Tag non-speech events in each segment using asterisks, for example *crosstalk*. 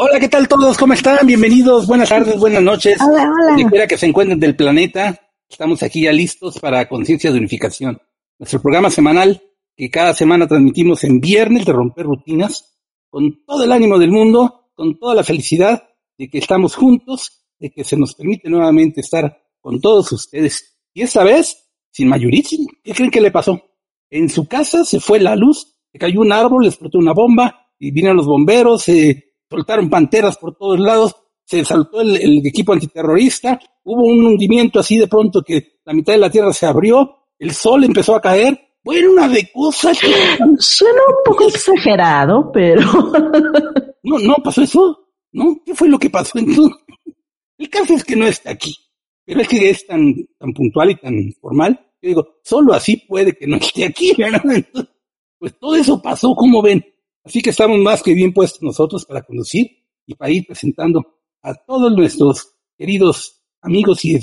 Hola, ¿qué tal todos? ¿Cómo están? Bienvenidos, buenas tardes, buenas noches. Hola, hola. Donde quiera que se encuentren del planeta, estamos aquí ya listos para Conciencia de Unificación, nuestro programa semanal que cada semana transmitimos en viernes de romper rutinas, con todo el ánimo del mundo, con toda la felicidad de que estamos juntos, de que se nos permite nuevamente estar con todos ustedes. Y esta vez, sin Mayurichi, ¿qué creen que le pasó? En su casa se fue la luz, se cayó un árbol, explotó una bomba, y vinieron los bomberos, se soltaron panteras por todos lados, se saltó el, el, equipo antiterrorista, hubo un hundimiento así de pronto que la mitad de la tierra se abrió, el sol empezó a caer, bueno, una de cosas. Que... *laughs* Suena un poco exagerado, pero... *laughs* no, no pasó eso, ¿no? ¿Qué fue lo que pasó entonces? El caso es que no está aquí, pero es que es tan, tan puntual y tan formal, yo digo, solo así puede que no esté aquí, *laughs* ¿verdad? Entonces, pues todo eso pasó, como ven, Así que estamos más que bien puestos nosotros para conducir y para ir presentando a todos nuestros queridos amigos y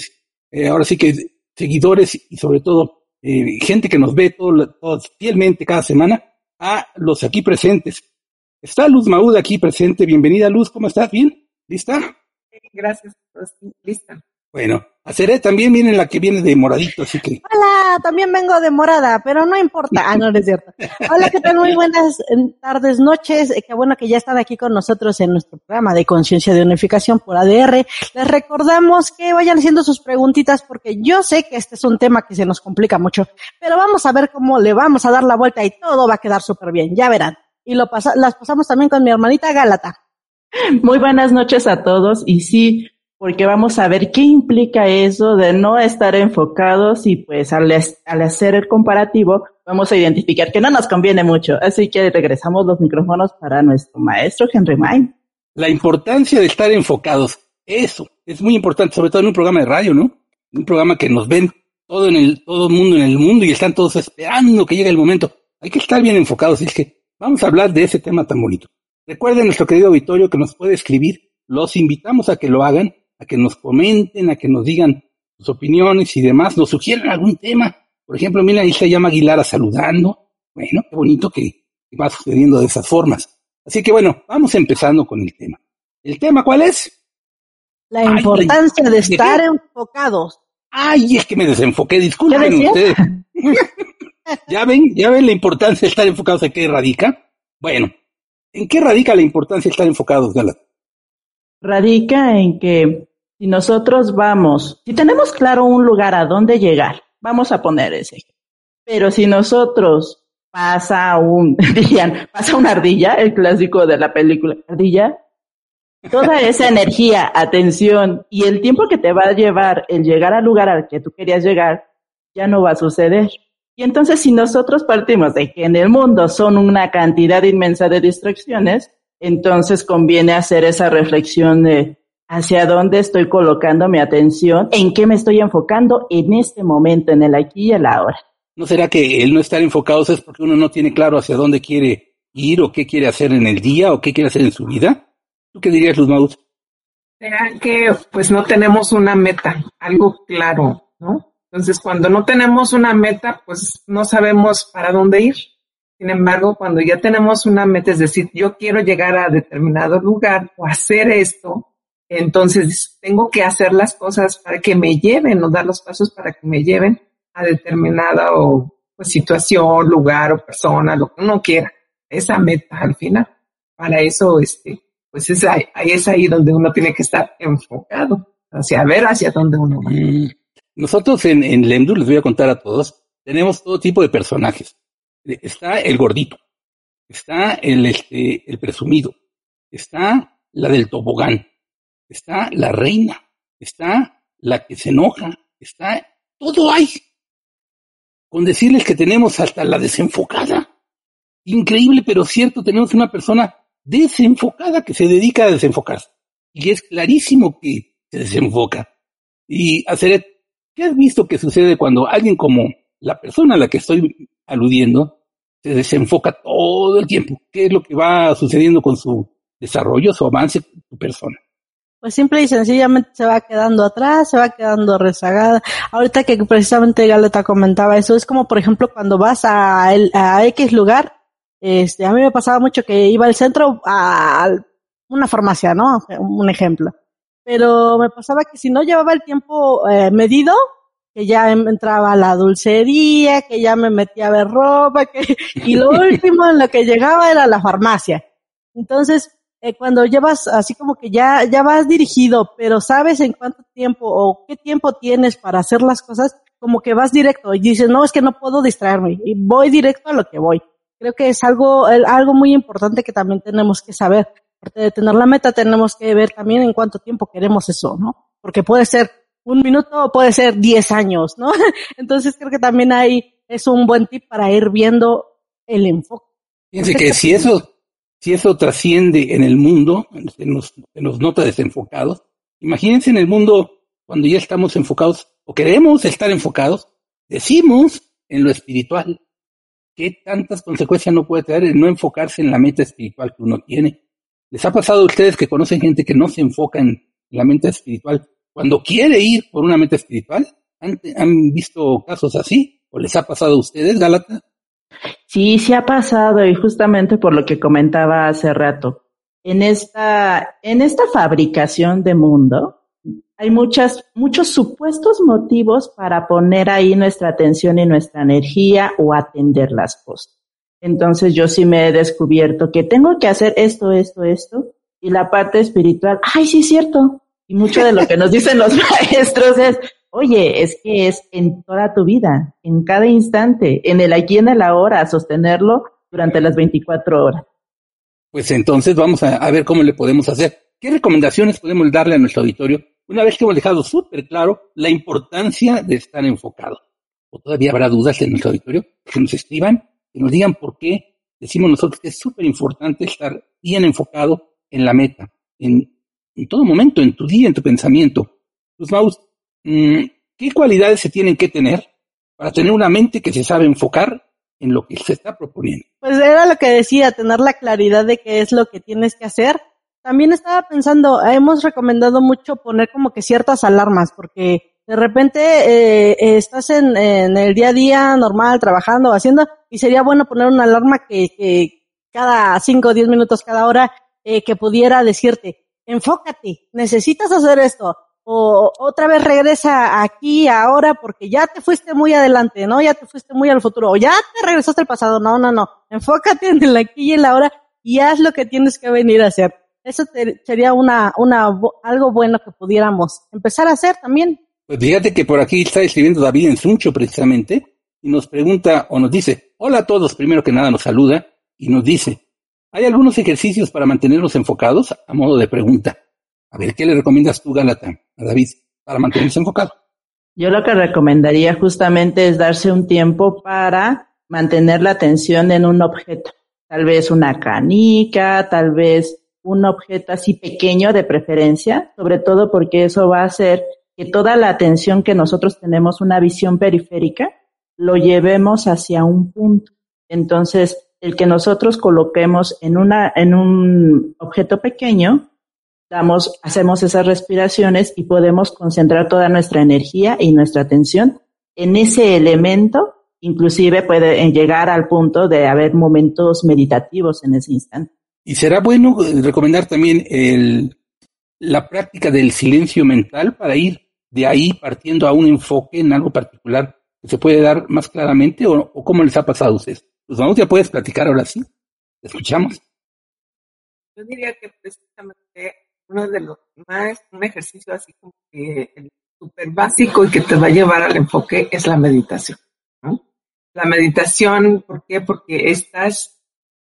eh, ahora sí que seguidores y sobre todo eh, gente que nos ve todo, todo, fielmente cada semana a los aquí presentes. Está Luz Maud aquí presente. Bienvenida Luz, ¿cómo estás? ¿Bien? ¿Lista? Gracias, lista. Bueno, a Cere también viene la que viene de moradito, así que. Hola, también vengo de morada, pero no importa. Ah, no, no es cierto. Hola, ¿qué tal? Muy buenas tardes, noches. Qué bueno que ya están aquí con nosotros en nuestro programa de Conciencia de Unificación por ADR. Les recordamos que vayan haciendo sus preguntitas porque yo sé que este es un tema que se nos complica mucho, pero vamos a ver cómo le vamos a dar la vuelta y todo va a quedar súper bien. Ya verán. Y lo pasa, las pasamos también con mi hermanita Gálata. Muy buenas noches a todos y sí, porque vamos a ver qué implica eso de no estar enfocados y pues al, hacer el comparativo vamos a identificar que no nos conviene mucho. Así que regresamos los micrófonos para nuestro maestro Henry Main. La importancia de estar enfocados, eso es muy importante, sobre todo en un programa de radio, ¿no? Un programa que nos ven todo en el todo mundo en el mundo y están todos esperando que llegue el momento. Hay que estar bien enfocados. Y es que vamos a hablar de ese tema tan bonito. Recuerden nuestro querido auditorio que nos puede escribir. Los invitamos a que lo hagan a que nos comenten, a que nos digan sus opiniones y demás, nos sugieran algún tema. Por ejemplo, mira, ahí se llama Aguilara saludando. Bueno, qué bonito que, va sucediendo de esas formas. Así que bueno, vamos empezando con el tema. ¿El tema cuál es? La importancia de estar ¿de enfocados. Ay, es que me desenfoqué, disculpen ustedes. *laughs* ¿Ya ven? ¿Ya ven la importancia de estar enfocados en qué radica? Bueno, ¿en qué radica la importancia de estar enfocados, Galat? Radica en que si nosotros vamos, si tenemos claro un lugar a dónde llegar, vamos a poner ese. Pero si nosotros pasa un, *laughs* dirían, pasa una ardilla, el clásico de la película, ardilla, toda esa energía, atención y el tiempo que te va a llevar el llegar al lugar al que tú querías llegar, ya no va a suceder. Y entonces si nosotros partimos de que en el mundo son una cantidad inmensa de distracciones, entonces conviene hacer esa reflexión de hacia dónde estoy colocando mi atención, en qué me estoy enfocando en este momento, en el aquí y el ahora. ¿No será que el no estar enfocado es porque uno no tiene claro hacia dónde quiere ir o qué quiere hacer en el día o qué quiere hacer en su vida? ¿Tú qué dirías, Luz Maud? Será que pues no tenemos una meta, algo claro, ¿no? Entonces cuando no tenemos una meta, pues no sabemos para dónde ir. Sin embargo, cuando ya tenemos una meta, es decir, yo quiero llegar a determinado lugar o hacer esto, entonces tengo que hacer las cosas para que me lleven o dar los pasos para que me lleven a determinada o, pues, situación, lugar o persona, lo que uno quiera. Esa meta al final. Para eso, este, pues es ahí, es ahí donde uno tiene que estar enfocado, hacia ver hacia dónde uno va. Nosotros en, en les voy a contar a todos, tenemos todo tipo de personajes está el gordito, está el, este, el presumido, está la del tobogán, está la reina, está la que se enoja, está todo hay. Con decirles que tenemos hasta la desenfocada. Increíble, pero cierto, tenemos una persona desenfocada que se dedica a desenfocarse. Y es clarísimo que se desenfoca. Y hacer, ¿qué has visto que sucede cuando alguien como la persona a la que estoy aludiendo se desenfoca todo el tiempo. ¿Qué es lo que va sucediendo con su desarrollo, su avance, su persona? Pues simple y sencillamente se va quedando atrás, se va quedando rezagada. Ahorita que precisamente Galeta comentaba eso, es como por ejemplo cuando vas a, el, a X lugar, este, a mí me pasaba mucho que iba al centro, al una farmacia, ¿no? Un ejemplo. Pero me pasaba que si no llevaba el tiempo eh, medido, que ya em, entraba a la dulcería, que ya me metía a ver ropa, que, y lo *laughs* último en lo que llegaba era la farmacia. Entonces, eh, cuando llevas así como que ya, ya vas dirigido, pero sabes en cuánto tiempo o qué tiempo tienes para hacer las cosas, como que vas directo y dices, no, es que no puedo distraerme y voy directo a lo que voy. Creo que es algo, algo muy importante que también tenemos que saber. Aparte de tener la meta, tenemos que ver también en cuánto tiempo queremos eso, ¿no? Porque puede ser un minuto puede ser diez años, ¿no? *laughs* Entonces creo que también ahí es un buen tip para ir viendo el enfoque. Fíjense que si eso, si eso trasciende en el mundo, se nos, nos nota desenfocados, imagínense en el mundo cuando ya estamos enfocados o queremos estar enfocados, decimos en lo espiritual. ¿Qué tantas consecuencias no puede traer el no enfocarse en la meta espiritual que uno tiene? ¿Les ha pasado a ustedes que conocen gente que no se enfoca en la meta espiritual cuando quiere ir por una meta espiritual? ¿Han, visto casos así? ¿O les ha pasado a ustedes, Galata? Sí, sí ha pasado y justamente por lo que comentaba hace rato. En esta, en esta fabricación de mundo, hay muchas, muchos supuestos motivos para poner ahí nuestra atención y nuestra energía o atender las cosas. Entonces yo sí me he descubierto que tengo que hacer esto, esto, esto, y la parte espiritual, ay, sí es cierto. Y mucho de lo que nos dicen los *laughs* maestros es, oye, es que es en toda tu vida, en cada instante, en el aquí, en el ahora, sostenerlo durante las 24 horas. Pues entonces vamos a, ver cómo le podemos hacer. ¿Qué recomendaciones podemos darle a nuestro auditorio una vez que hemos dejado súper claro la importancia de estar enfocado. O todavía habrá dudas en nuestro auditorio, que nos escriban, que nos digan por qué decimos nosotros que es súper importante estar bien enfocado en la meta, en, en, todo momento, en tu día, en tu pensamiento. Pues Maus, mm, ¿qué cualidades se tienen que tener para tener una mente que se sabe enfocar en lo que se está proponiendo? Pues era lo que decía, tener la claridad de qué es lo que tienes que hacer también estaba pensando, hemos recomendado mucho poner como que ciertas alarmas, porque de repente eh, estás en, en, el día a día normal, trabajando, haciendo, y sería bueno poner una alarma que, que cada cinco o diez minutos, cada hora, eh, que pudiera decirte, enfócate, necesitas hacer esto, o otra vez regresa aquí, ahora, porque ya te fuiste muy adelante, ¿no? Ya te fuiste muy al futuro, o ya te regresaste al pasado, no, no, no, enfócate en el aquí y en la ahora, y haz lo que tienes que venir a hacer. Eso te, sería una, una, algo bueno que pudiéramos empezar a hacer también. Pues fíjate que por aquí está escribiendo David en Suncho precisamente y nos pregunta o nos dice, hola a todos, primero que nada nos saluda y nos dice, ¿hay algunos ejercicios para mantenernos enfocados? A modo de pregunta. A ver, ¿qué le recomiendas tú, Galata, a David, para mantenerse enfocado? Yo lo que recomendaría justamente es darse un tiempo para mantener la atención en un objeto. Tal vez una canica, tal vez un objeto así pequeño de preferencia, sobre todo porque eso va a hacer que toda la atención que nosotros tenemos, una visión periférica, lo llevemos hacia un punto. Entonces, el que nosotros coloquemos en una, un objeto pequeño, hacemos esas respiraciones y podemos concentrar toda nuestra energía y nuestra atención en ese elemento, inclusive puede llegar al punto de haber momentos meditativos en ese instante. Y será bueno eh, recomendar también el, la práctica del silencio mental para ir de ahí partiendo a un enfoque en algo particular que se puede dar más claramente o, o cómo les ha pasado a ustedes. Pues vamos, ya puedes platicar ahora sí. escuchamos. Yo diría que precisamente uno de los más, un ejercicio así como que súper básico y que te va a llevar al enfoque es la meditación. ¿no? La meditación, ¿por qué? Porque estás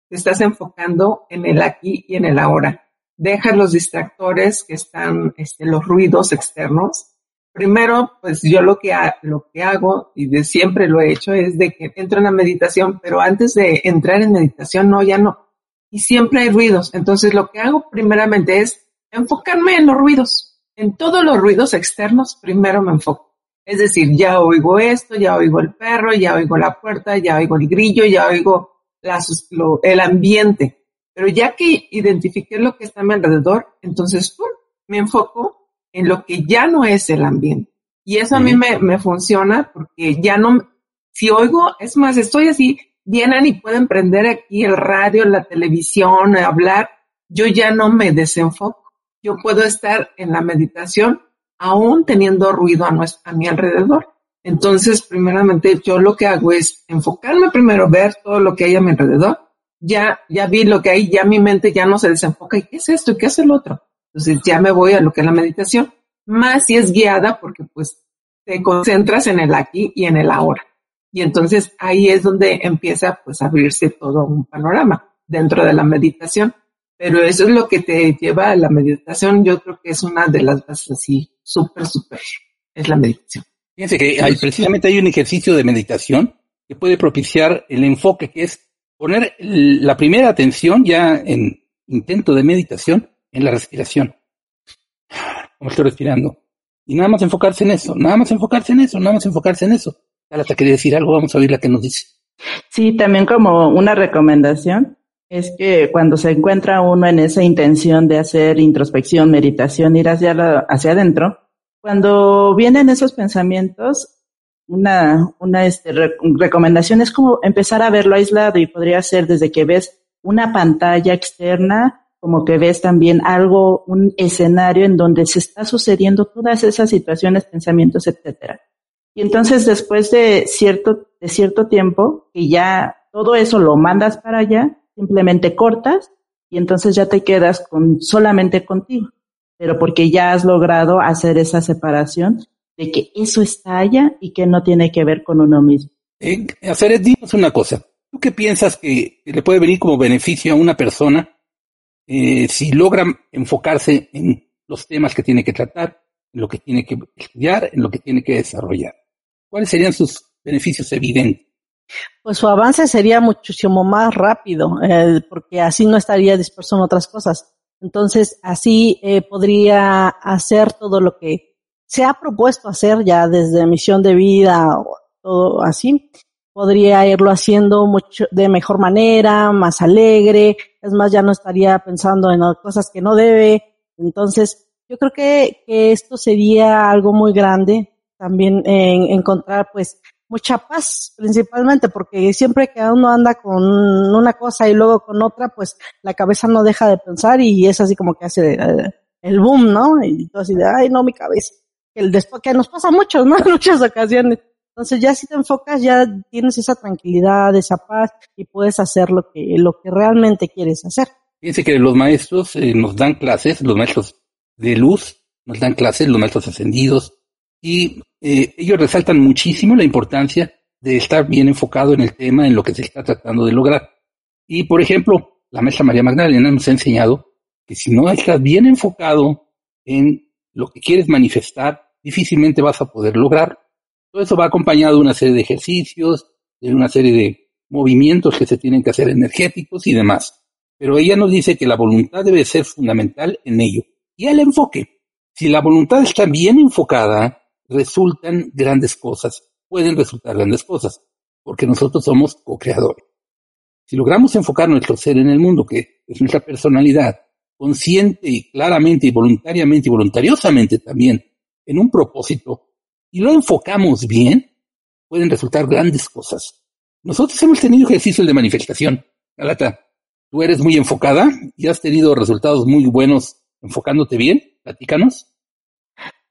te estás enfocando en el aquí y en el ahora. Dejas los distractores que están, este, los ruidos externos. Primero, pues yo lo que, lo que hago, y de siempre lo he hecho, es de que entro en la meditación, pero antes de entrar en meditación, no, ya no. Y siempre hay ruidos. Entonces lo que hago primeramente es enfocarme en los ruidos. En todos los ruidos externos, primero me enfoco. Es decir, ya oigo esto, ya oigo el perro, ya oigo la puerta, ya oigo el grillo, ya oigo lo, el ambiente. Pero ya que identifiqué lo que está a mi alrededor, entonces me enfoco en lo que ya no es el ambiente. Y eso a mí me, me funciona porque ya no, si oigo, es más, estoy así, vienen y pueden prender aquí el radio, la televisión, hablar, yo ya no me desenfoco. Yo puedo estar en la meditación aún teniendo ruido a, a mi alrededor. Entonces, primeramente, yo lo que hago es enfocarme primero, ver todo lo que hay a mi alrededor. Ya, ya vi lo que hay, ya mi mente ya no se desenfoca. ¿Y qué es esto? ¿Y qué es el otro? Entonces ya me voy a lo que es la meditación. Más si es guiada porque pues te concentras en el aquí y en el ahora. Y entonces ahí es donde empieza pues a abrirse todo un panorama dentro de la meditación. Pero eso es lo que te lleva a la meditación. Yo creo que es una de las bases así súper, súper, es la meditación. Fíjense que hay, precisamente hay un ejercicio de meditación que puede propiciar el enfoque, que es poner la primera atención ya en intento de meditación en la respiración. Como estoy respirando. Y nada más enfocarse en eso, nada más enfocarse en eso, nada más enfocarse en eso. Hasta quería decir algo, vamos a oír la que nos dice. Sí, también como una recomendación es que cuando se encuentra uno en esa intención de hacer introspección, meditación, ir hacia, hacia adentro, cuando vienen esos pensamientos, una, una este, recomendación es como empezar a verlo aislado y podría ser desde que ves una pantalla externa, como que ves también algo, un escenario en donde se está sucediendo todas esas situaciones, pensamientos, etcétera. Y entonces después de cierto, de cierto tiempo, que ya todo eso lo mandas para allá, simplemente cortas y entonces ya te quedas con solamente contigo pero porque ya has logrado hacer esa separación de que eso está allá y que no tiene que ver con uno mismo. Eh, hacer dinos una cosa. ¿Tú qué piensas que le puede venir como beneficio a una persona eh, si logra enfocarse en los temas que tiene que tratar, en lo que tiene que estudiar, en lo que tiene que desarrollar? ¿Cuáles serían sus beneficios evidentes? Pues su avance sería muchísimo más rápido, eh, porque así no estaría disperso en otras cosas. Entonces, así eh, podría hacer todo lo que se ha propuesto hacer ya desde misión de vida o todo así. Podría irlo haciendo mucho de mejor manera, más alegre. Es más, ya no estaría pensando en cosas que no debe. Entonces, yo creo que, esto sería algo muy grande también en encontrar pues mucha paz, principalmente, porque siempre que uno anda con una cosa y luego con otra, pues la cabeza no deja de pensar y es así como que hace eh, el boom, ¿no? Y todo así de, ay, no, mi cabeza. El después, que nos pasa mucho, ¿no? *laughs* En muchas ocasiones. Entonces ya si te enfocas, ya tienes esa tranquilidad, esa paz y puedes hacer lo que, lo que realmente quieres hacer. Fíjense que los maestros eh, nos dan clases, los maestros de luz nos dan clases, los maestros ascendidos, y eh, ellos resaltan muchísimo la importancia de estar bien enfocado en el tema, en lo que se está tratando de lograr. Y, por ejemplo, la maestra María Magdalena nos ha enseñado que si no estás bien enfocado en lo que quieres manifestar, difícilmente vas a poder lograr. Todo eso va acompañado de una serie de ejercicios, de una serie de movimientos que se tienen que hacer energéticos y demás. Pero ella nos dice que la voluntad debe ser fundamental en ello. Y el enfoque. Si la voluntad está bien enfocada, resultan grandes cosas, pueden resultar grandes cosas, porque nosotros somos co-creadores. Si logramos enfocar nuestro ser en el mundo, que es nuestra personalidad, consciente y claramente y voluntariamente y voluntariosamente también, en un propósito, y lo enfocamos bien, pueden resultar grandes cosas. Nosotros hemos tenido ejercicios de manifestación. Galata, tú eres muy enfocada y has tenido resultados muy buenos enfocándote bien. Platícanos.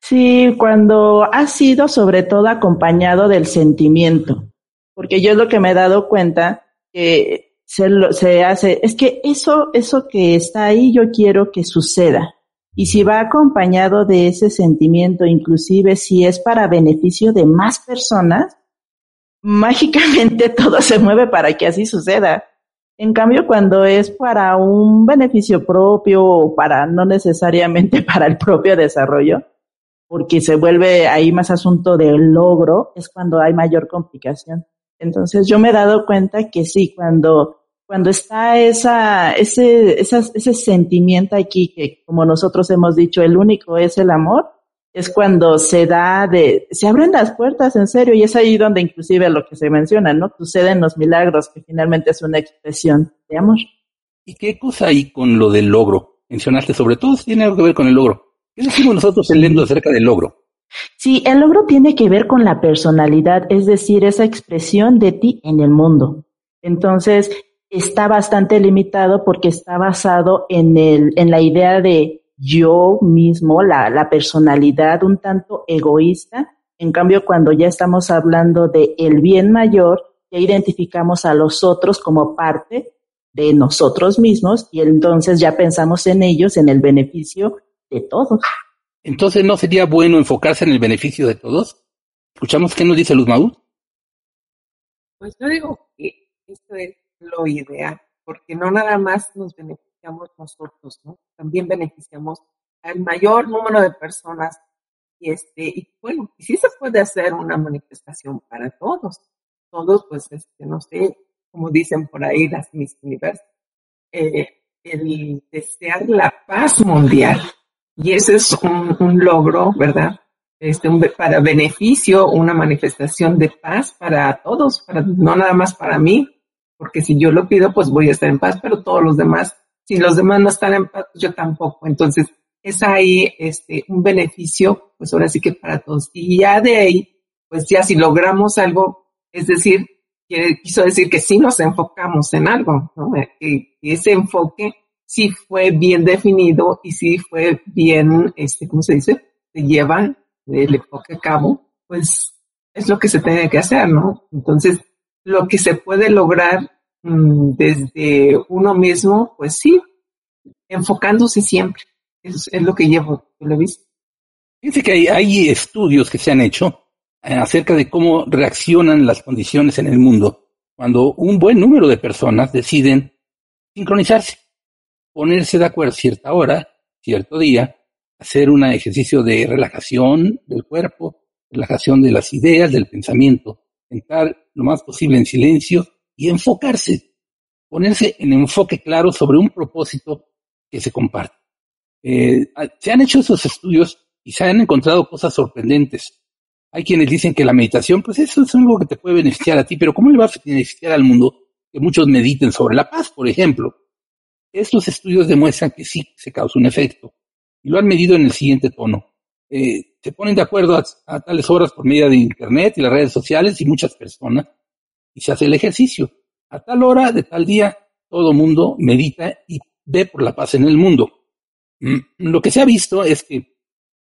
Sí, cuando ha sido sobre todo acompañado del sentimiento, porque yo es lo que me he dado cuenta que se, se hace, es que eso, eso que está ahí yo quiero que suceda. Y si va acompañado de ese sentimiento, inclusive si es para beneficio de más personas, mágicamente *laughs* todo se mueve para que así suceda. En cambio, cuando es para un beneficio propio o para no necesariamente *laughs* para el propio desarrollo, porque se vuelve ahí más asunto del logro, es cuando hay mayor complicación. Entonces yo me he dado cuenta que sí, cuando, cuando está esa, ese, ese sentimiento aquí, que como nosotros hemos dicho, el único es el amor, es cuando se da de, se abren las puertas en serio y es ahí donde inclusive lo que se menciona, ¿no? Suceden los milagros, que finalmente es una expresión de amor. ¿Y qué cosa hay con lo del logro? Mencionaste sobre todo tiene algo que ver con el logro. ¿Qué decimos nosotros en acerca del logro? Sí, el logro tiene que ver con la personalidad, es decir, esa expresión de ti en el mundo. Entonces, está bastante limitado porque está basado en, el, en la idea de yo mismo, la, la personalidad un tanto egoísta. En cambio, cuando ya estamos hablando de el bien mayor, ya identificamos a los otros como parte de nosotros mismos y entonces ya pensamos en ellos, en el beneficio de todos. Entonces, ¿no sería bueno enfocarse en el beneficio de todos? ¿Escuchamos qué nos dice Luz Maud? Pues yo digo que esto es lo ideal, porque no nada más nos beneficiamos nosotros, ¿no? También beneficiamos al mayor número de personas y este, y bueno, y sí se puede hacer una manifestación para todos. Todos, pues, este, no sé, como dicen por ahí las mis universos, eh, el desear la paz mundial. Y ese es un, un logro, ¿verdad? Este, un, para beneficio, una manifestación de paz para todos, para, no nada más para mí, porque si yo lo pido, pues voy a estar en paz, pero todos los demás, si los demás no están en paz, yo tampoco. Entonces, es ahí este, un beneficio, pues ahora sí que para todos. Y ya de ahí, pues ya si logramos algo, es decir, quiso decir que sí nos enfocamos en algo, ¿no? que, ese enfoque sí fue bien definido y sí fue bien, este, ¿cómo se dice? Se lleva el enfoque a cabo, pues es lo que se tiene que hacer, ¿no? Entonces, lo que se puede lograr mm, desde uno mismo, pues sí, enfocándose siempre. Es, lo que llevo, lo he visto. Fíjense que hay, hay, estudios que se han hecho eh, acerca de cómo reaccionan las condiciones en el mundo cuando un buen número de personas deciden sincronizarse, ponerse de acuerdo cierta hora, cierto día, hacer un ejercicio de relajación del cuerpo, relajación de las ideas, del pensamiento, estar lo más posible en silencio y enfocarse, ponerse en enfoque claro sobre un propósito que se comparte. Eh, se han hecho esos estudios y se han encontrado cosas sorprendentes. Hay quienes dicen que la meditación, pues eso es algo que te puede beneficiar a ti, pero ¿cómo le va a beneficiar al mundo que muchos mediten sobre la paz, por ejemplo? Estos estudios demuestran que sí se causa un efecto y lo han medido en el siguiente tono. Eh, se ponen de acuerdo a, tales horas por medio de Internet y las redes sociales y muchas personas, y se hace el ejercicio. A tal hora de tal día, todo mundo medita y ve por la paz en el mundo. Mm, lo que se ha visto es que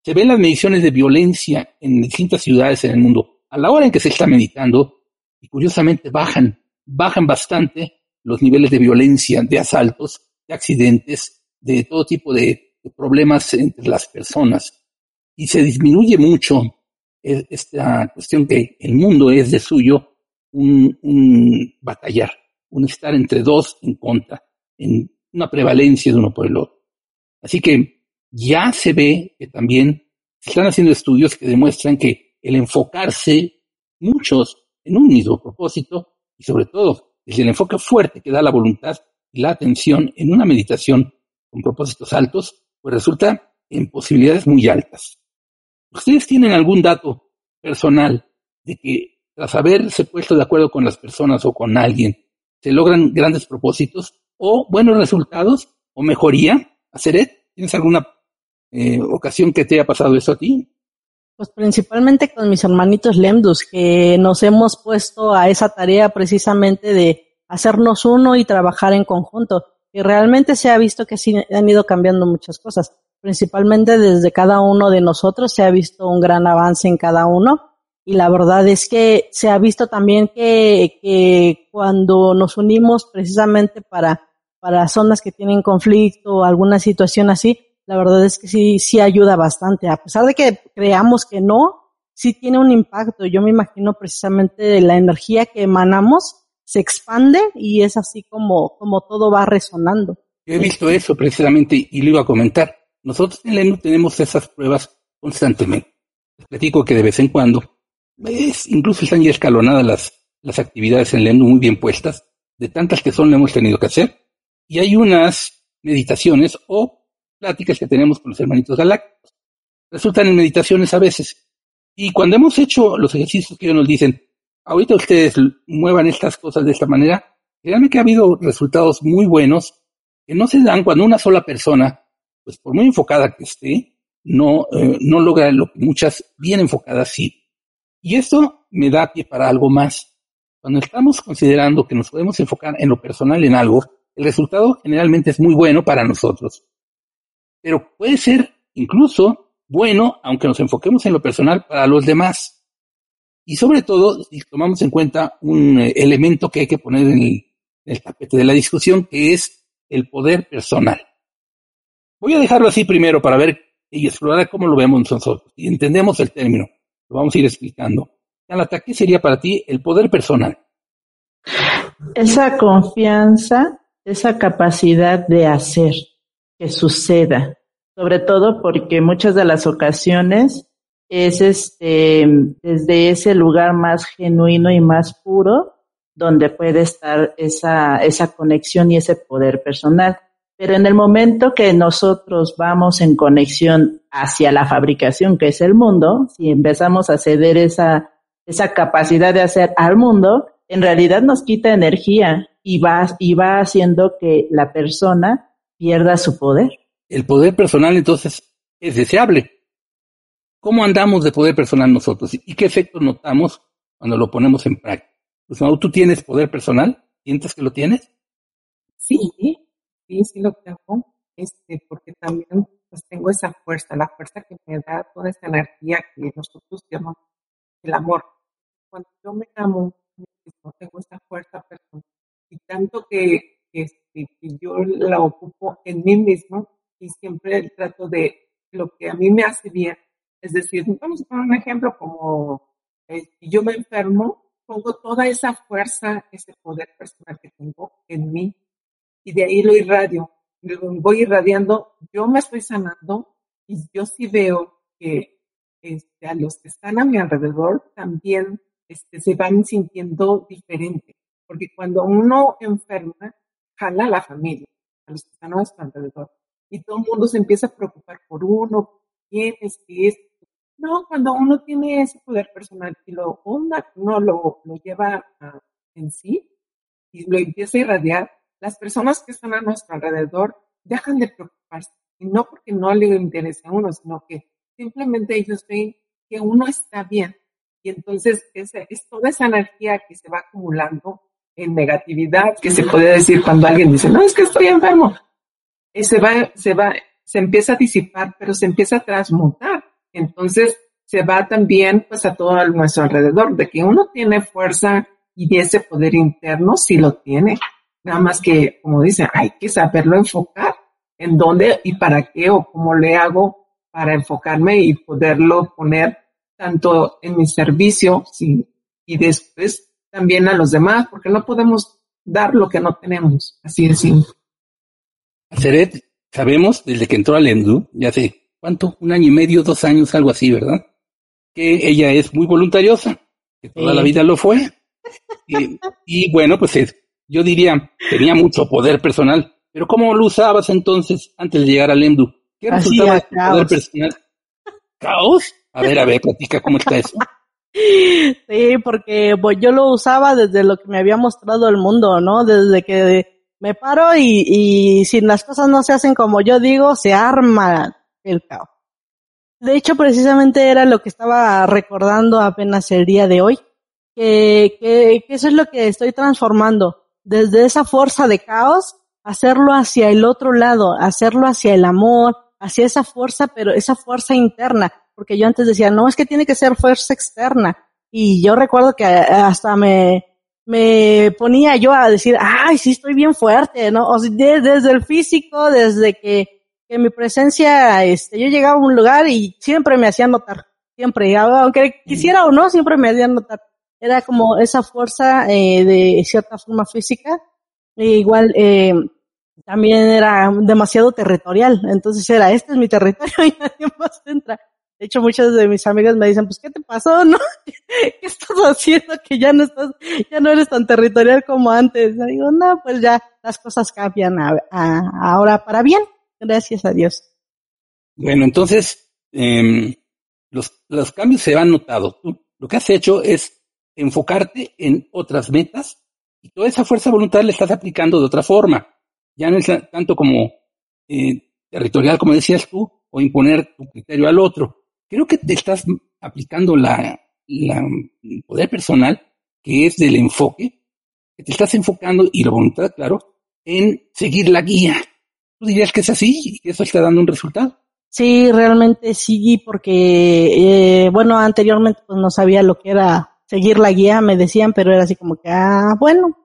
se ven las mediciones de violencia en distintas ciudades en el mundo a la hora en que se está meditando y curiosamente bajan, bajan bastante los niveles de violencia, de asaltos, de accidentes, de todo tipo de problemas entre las personas y se disminuye mucho e, esta cuestión que el mundo es de suyo un, un batallar, un estar entre dos en contra, en una prevalencia de uno por el otro. Así que ya se ve que también se están haciendo estudios que demuestran que el enfocarse muchos en un mismo propósito y sobre todo desde el enfoque fuerte que da la voluntad y la atención en una meditación con propósitos altos, pues resulta en posibilidades muy altas. ¿Ustedes tienen algún dato personal de que tras haberse puesto de acuerdo con las personas o con alguien, se logran grandes propósitos o buenos resultados o mejoría? ¿Aceret? ¿Tienes alguna eh, ocasión que te haya pasado eso a ti? Pues principalmente con mis hermanitos Lemdus, que nos hemos puesto a esa tarea precisamente de hacernos uno y trabajar en conjunto. Y realmente se ha visto que sí han ido cambiando muchas cosas principalmente desde cada uno de nosotros se ha visto un gran avance en cada uno y la verdad es que se ha visto también que, cuando nos unimos precisamente para, para zonas que tienen conflicto o alguna situación así, la verdad es que sí, sí ayuda bastante. A pesar de que creamos que no, sí tiene un impacto. Yo me imagino precisamente la energía que emanamos se expande y es así como, como todo va resonando. Yo he visto eso precisamente y lo iba a comentar. Nosotros en LENU tenemos esas pruebas constantemente. Les platico que de vez en cuando, es, incluso están ya escalonadas las, las actividades en LENU muy bien puestas, de tantas que son, le hemos tenido que hacer. Y hay unas meditaciones o pláticas que tenemos con los hermanitos galácticos. Resultan en meditaciones a veces. Y cuando hemos hecho los ejercicios que ellos nos dicen, ahorita ustedes muevan estas cosas de esta manera, créanme que ha habido resultados muy buenos que no se dan cuando una sola persona pues por muy enfocada que esté, no, eh, no logra lo que muchas bien enfocadas sí. Y eso me da pie para algo más. cuando estamos considerando que nos podemos enfocar en lo personal en algo, el resultado generalmente es muy bueno para nosotros. Pero puede ser incluso bueno, aunque nos enfoquemos en lo personal para los demás. Y sobre todo, si tomamos en cuenta un eh, elemento que hay que poner en el, tapete de la discusión, que es el poder personal. Voy a dejarlo así primero para ver y explorar cómo lo vemos nosotros. Y entendemos el término. Lo vamos a ir explicando. ¿qué sería para ti el poder personal? Esa confianza, esa capacidad de hacer que suceda, sobre todo porque muchas de las ocasiones es este, desde ese lugar más genuino y más puro donde puede estar esa, esa conexión y ese poder personal. Pero en el momento que nosotros vamos en conexión hacia la fabricación, que es el mundo, si empezamos a ceder esa, esa capacidad de hacer al mundo, en realidad nos quita energía y va, y va haciendo que la persona pierda su poder. El poder personal entonces es deseable, ¿Cómo andamos de poder personal nosotros? ¿Y qué efectos notamos cuando lo ponemos en práctica? Pues, ¿Tú tienes poder personal? ¿Sientes que lo tienes? Sí, sí, sí lo tengo, este, porque también pues, tengo esa fuerza, la fuerza que me da toda esa energía que nosotros llamamos el amor. Cuando yo me amo, tengo esa fuerza personal y tanto que, este, que yo la ocupo en mí mismo y siempre trato de lo que a mí me hace bien, es decir, vamos a poner un ejemplo como eh, si yo me enfermo, pongo toda esa fuerza, ese poder personal que tengo en mí y de ahí lo irradio. Voy irradiando, yo me estoy sanando y yo sí veo que este, a los que están a mi alrededor también este, se van sintiendo diferente. Porque cuando uno enferma, jala a la familia, a los que están a nuestro alrededor. Y todo el mundo se empieza a preocupar por uno, quién es, qué es, no, cuando uno tiene ese poder personal y lo uno lo, lo lleva en sí y lo empieza a irradiar, las personas que están a nuestro alrededor dejan de preocuparse. Y no porque no le interese a uno, sino que simplemente ellos ven que uno está bien. Y entonces es, toda esa energía que se va acumulando en negatividad, que se puede decir cuando alguien dice, no, es que estoy enfermo. Y se va, se va, se empieza a disipar, pero se empieza a transmutar entonces, se va también pues a todo nuestro alrededor, de que uno tiene fuerza y ese poder interno sí lo tiene. Nada más que, como dicen, hay que saberlo enfocar en dónde y para qué o cómo le hago para enfocarme y poderlo poner tanto en mi servicio sí, y después también a los demás, porque no podemos dar lo que no tenemos. Así de simple. Seret, sabemos desde que entró al ENDU, ya sé, ¿cuánto? Un año y medio, dos años, algo así, ¿verdad? Que ella es muy voluntariosa, que toda la vida lo fue. Y, bueno, pues es, yo diría, tenía mucho poder personal. Pero ¿cómo lo usabas entonces antes de llegar al EMDU? ¿Qué resultaba de poder personal? ¿Caos? A ver, a ver, platica cómo está eso. *laughs* Sí, porque pues, yo lo usaba desde lo que me había mostrado el mundo, ¿no? Desde que me paro y, y si las cosas no se hacen como yo digo, se arma el caos. De hecho, precisamente era lo que estaba recordando apenas el día de hoy, que, que, eso es lo que estoy transformando, desde esa fuerza de caos, hacerlo hacia el otro lado, hacerlo hacia el amor, hacia esa fuerza, pero esa fuerza interna, porque yo antes decía, no, es que tiene que ser fuerza externa. Y yo recuerdo que hasta me, me ponía yo a decir, ay, sí estoy bien fuerte, ¿no? O sea, desde el físico, desde que que mi presencia, este, yo llegaba a un lugar y siempre me hacían notar, siempre, aunque quisiera o no, siempre me hacían notar. Era como esa fuerza eh, de cierta forma física, e igual eh, también era demasiado territorial, entonces era, este es mi territorio *laughs* y nadie más entra. De hecho, muchas de mis amigas me dicen, pues, ¿qué te pasó, *laughs* no? ¿Qué estás haciendo que ya no estás, ya no eres tan territorial como antes? Y digo, no, pues ya las cosas cambian ahora para bien. Gracias a Dios. Bueno, entonces, em, los, los cambios se han notado. Tú lo que has hecho es enfocarte en otras metas y toda esa fuerza voluntaria la estás aplicando de otra forma. Ya no es tanto como eh, territorial, como decías tú, o imponer tu criterio al otro. Creo que te estás aplicando la, la poder personal que es del enfoque, que te estás enfocando, y la voluntad, claro, en seguir la guía. ¿Tú dirías que es así y que eso está dando un resultado? Sí, realmente sí, porque, eh, bueno, anteriormente pues no sabía lo que era seguir la guía, me decían, pero era así como que, ah, bueno,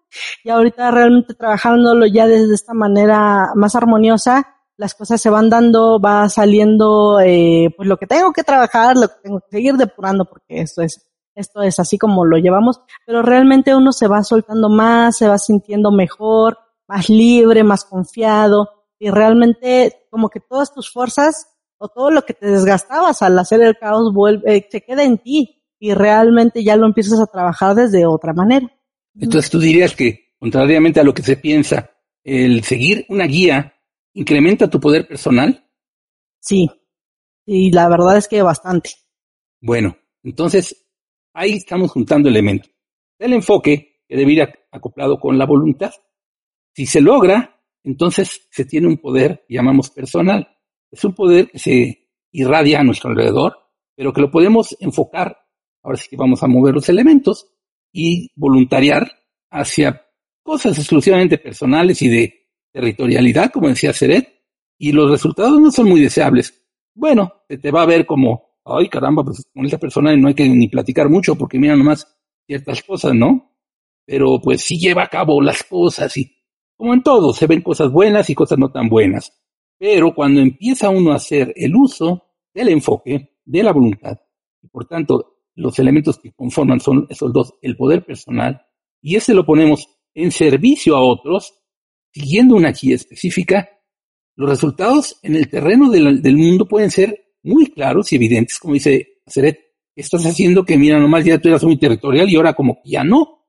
y ahorita realmente trabajándolo ya desde esta manera más armoniosa, las cosas se van dando, va saliendo, eh, pues lo que tengo que trabajar, lo que tengo que seguir depurando, porque esto es, esto es así como lo llevamos, pero realmente uno se va soltando más, se va sintiendo mejor, más libre, más confiado, y realmente como que todas tus fuerzas o todo lo que te desgastabas al hacer el caos vuelve, eh, se queda en ti y realmente ya lo empiezas a trabajar desde otra manera. Entonces tú dirías que, contrariamente a lo que se piensa, el seguir una guía incrementa tu poder personal. Sí, y la verdad es que bastante. Bueno, entonces ahí estamos juntando elementos. El enfoque que debe ir acoplado con la voluntad. Si se logra, entonces se tiene un poder llamamos personal. Es un poder que se irradia a nuestro alrededor, pero que lo podemos enfocar. Ahora sí que vamos a mover los elementos y voluntariar hacia cosas exclusivamente personales y de territorialidad, como decía Seret, y los resultados no son muy deseables. Bueno, se te va a ver como, ay caramba, pues con esta persona no hay que ni platicar mucho porque mira nomás ciertas cosas, ¿no? Pero pues sí lleva a cabo las cosas y como en todo, se ven cosas buenas y cosas no tan buenas. Pero cuando empieza uno a hacer el uso del enfoque, de la voluntad, y por tanto los elementos que conforman son esos dos, el poder personal, y ese lo ponemos en servicio a otros, siguiendo una guía específica, los resultados en el terreno del, mundo pueden ser muy claros y evidentes, como dice Seret, estás haciendo que, mira, nomás ya tú eras muy territorial y ahora como ya no.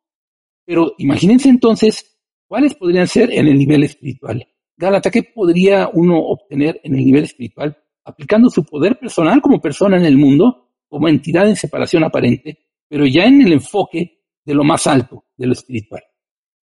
Pero imagínense entonces cuáles podrían ser en el nivel espiritual. Gálata, ¿qué podría uno obtener en el nivel espiritual aplicando su poder personal como persona en el mundo como entidad en separación aparente, pero ya en el enfoque de lo más alto, de lo espiritual.